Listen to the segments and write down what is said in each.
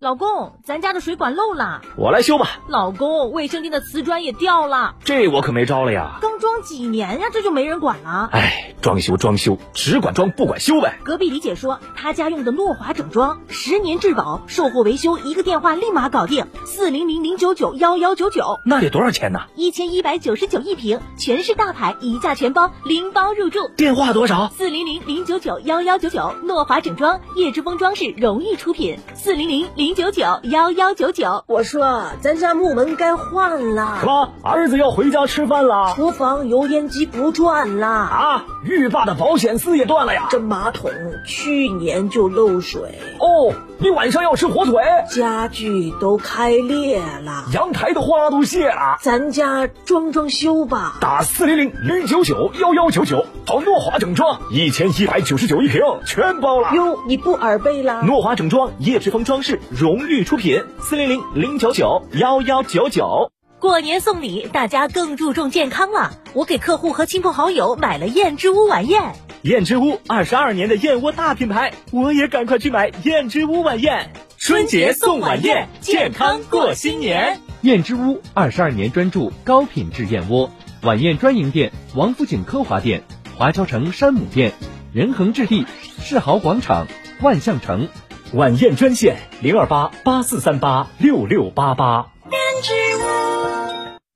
老公，咱家的水管漏了，我来修吧。老公，卫生间的瓷砖也掉了，这我可没招了呀。刚装几年呀，这就没人管了。哎，装修装修，只管装不管修呗。隔壁李姐说，她家用的诺华整装，十年质保，售后维修一个电话立马搞定，四零零零九九幺幺九九。那得多少钱呢？一千一百九十九一平，全是大牌，一价全包，零包入住。电话多少？四零零零九九幺幺九九。诺华整装，叶之峰装饰荣誉出品。四零零零九九幺幺九九。我说，咱家木门该换了。什么？儿子要回家吃饭了？厨房油烟机不转了啊！浴霸的保险丝也断了呀！这马桶去年就漏水。哦，你晚上要吃火腿？家具都开裂了，阳台的花都谢了。咱家装装修吧。打四零零零九九幺幺九九，找诺华整装，一千一百九十九一平，全包了。哟，你不耳背了？诺华整装，叶之峰装饰荣誉出品，四零零零九九幺幺九九。过年送礼，大家更注重健康了。我给客户和亲朋好友买了燕之屋晚宴。燕之屋二十二年的燕窝大品牌，我也赶快去买燕之屋晚宴。春节送晚宴，健康过新年。燕之屋二十二年专注高品质燕窝，晚宴专营店：王府井科华店、华侨城山姆店、仁恒置地、世豪广场、万象城。晚宴专线零二八八四三八六六八八。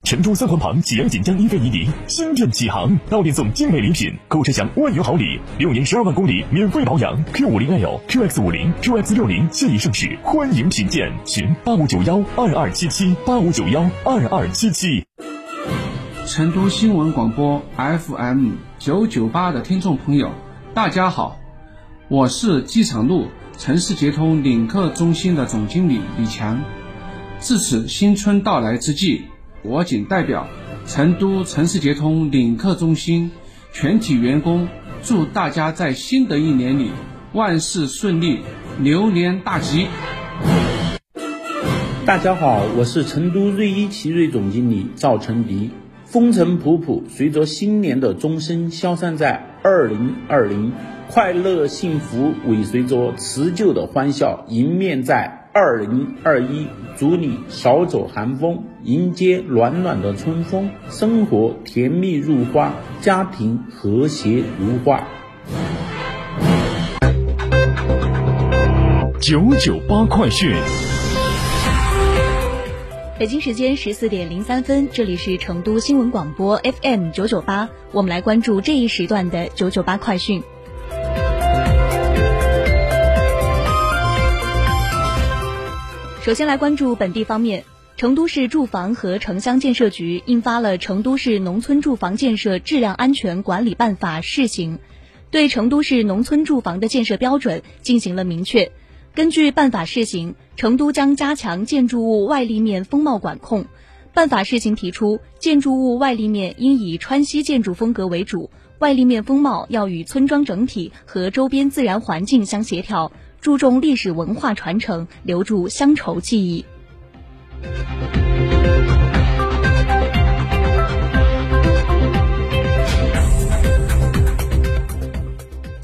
成都三环旁济阳锦江一菲尼迪新店启航，到店送精美礼品，购车享万元好礼，六年十二万公里免费保养。Q 五零 L、QX 五零、QX 六零现已上市，欢迎品鉴。询八五九幺二二七七八五九幺二二七七。成都新闻广播 FM 九九八的听众朋友，大家好，我是机场路城市捷通领克中心的总经理李强。至此新春到来之际，我谨代表成都城市捷通领克中心全体员工，祝大家在新的一年里万事顺利，牛年大吉。大家好，我是成都瑞一奇瑞总经理赵成迪。风尘仆仆，随着新年的钟声消散在二零二零，快乐幸福尾随着辞旧的欢笑迎面在二零二一。祝你少走寒风，迎接暖暖的春风，生活甜蜜如花，家庭和谐如画。九九八快讯。北京时间十四点零三分，这里是成都新闻广播 FM 九九八，我们来关注这一时段的九九八快讯。首先来关注本地方面，成都市住房和城乡建设局印发了《成都市农村住房建设质量安全管理办法（试行）》，对成都市农村住房的建设标准进行了明确。根据办法试行，成都将加强建筑物外立面风貌管控。办法试行提出，建筑物外立面应以川西建筑风格为主，外立面风貌要与村庄整体和周边自然环境相协调，注重历史文化传承，留住乡愁记忆。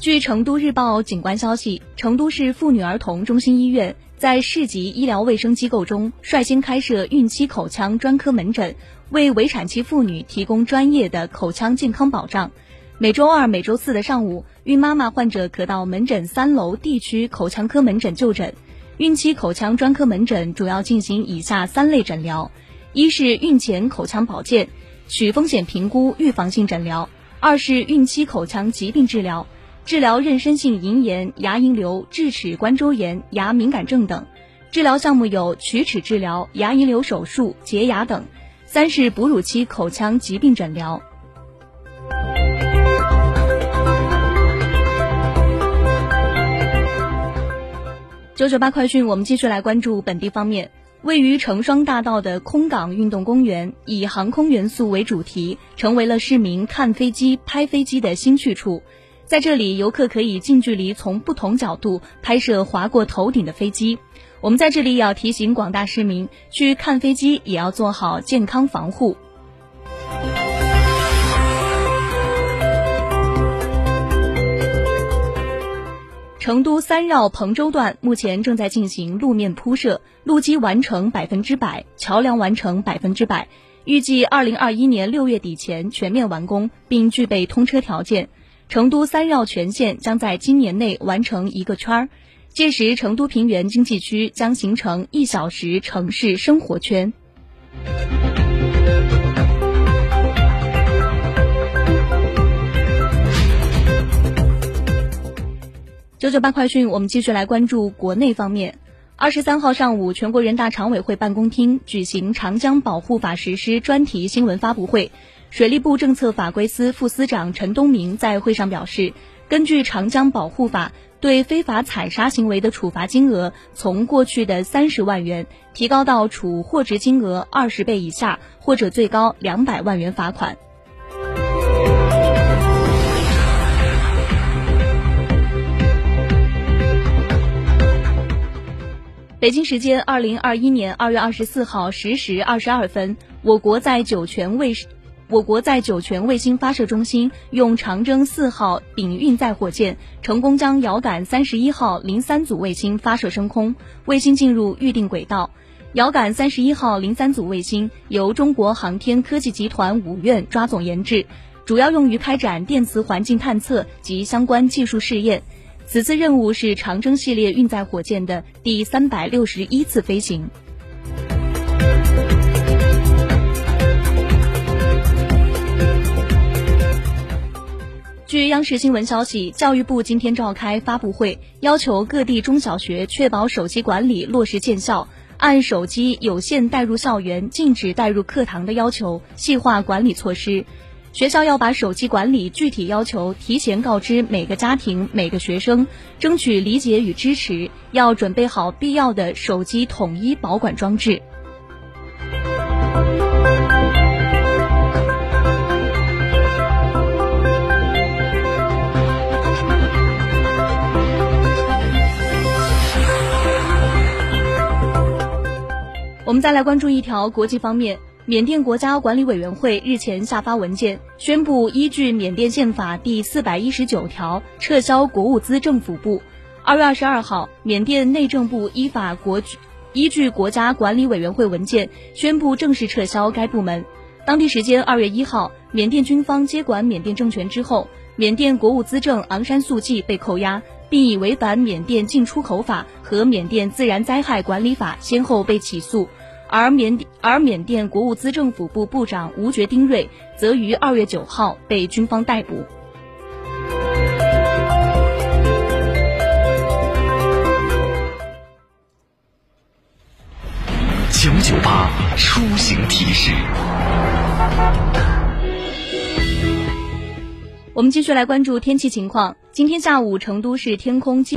据成都日报警官消息，成都市妇女儿童中心医院在市级医疗卫生机构中率先开设孕期口腔专科门诊，为围产期妇女提供专业的口腔健康保障。每周二、每周四的上午，孕妈妈患者可到门诊三楼 D 区口腔科门诊就诊。孕期口腔专科门诊主要进行以下三类诊疗：一是孕前口腔保健，取风险评估预防性诊疗；二是孕期口腔疾病治疗。治疗妊娠性龈炎、牙龈瘤、智齿关周炎、牙敏感症等，治疗项目有龋齿治疗、牙龈瘤手术、洁牙等；三是哺乳期口腔疾病诊疗。九九八快讯，我们继续来关注本地方面。位于成双大道的空港运动公园，以航空元素为主题，成为了市民看飞机、拍飞机的新去处。在这里，游客可以近距离从不同角度拍摄划过头顶的飞机。我们在这里也要提醒广大市民，去看飞机也要做好健康防护。成都三绕彭州段目前正在进行路面铺设，路基完成百分之百，桥梁完成百分之百，预计二零二一年六月底前全面完工，并具备通车条件。成都三绕全线将在今年内完成一个圈儿，届时成都平原经济区将形成一小时城市生活圈。九九八快讯，我们继续来关注国内方面。二十三号上午，全国人大常委会办公厅举行《长江保护法》实施专题新闻发布会。水利部政策法规司副司长陈东明在会上表示，根据《长江保护法》，对非法采砂行为的处罚金额从过去的三十万元提高到处货值金额二十倍以下，或者最高两百万元罚款。北京时间二零二一年二月二十四号十时二十二分，我国在酒泉卫，我国在酒泉卫星发射中心用长征四号丙运载火箭成功将遥感三十一号零三组卫星发射升空，卫星进入预定轨道。遥感三十一号零三组卫星由中国航天科技集团五院抓总研制，主要用于开展电磁环境探测及相关技术试验。此次任务是长征系列运载火箭的第三百六十一次飞行。据央视新闻消息，教育部今天召开发布会，要求各地中小学确保手机管理落实见效，按手机有限带入校园、禁止带入课堂的要求，细化管理措施。学校要把手机管理具体要求提前告知每个家庭、每个学生，争取理解与支持。要准备好必要的手机统一保管装置。我们再来关注一条国际方面。缅甸国家管理委员会日前下发文件，宣布依据缅甸宪法第四百一十九条撤销国务资政府部。二月二十二号，缅甸内政部依法国依据国家管理委员会文件宣布正式撤销该部门。当地时间二月一号，缅甸军方接管缅甸政权之后，缅甸国务资政昂山素季被扣押，并以违反缅甸进出口法和缅甸自然灾害管理法先后被起诉。而缅而缅甸国务资政府部部长吴觉丁瑞则于二月九号被军方逮捕。九九八出行提示。我们继续来关注天气情况。今天下午，成都市天空继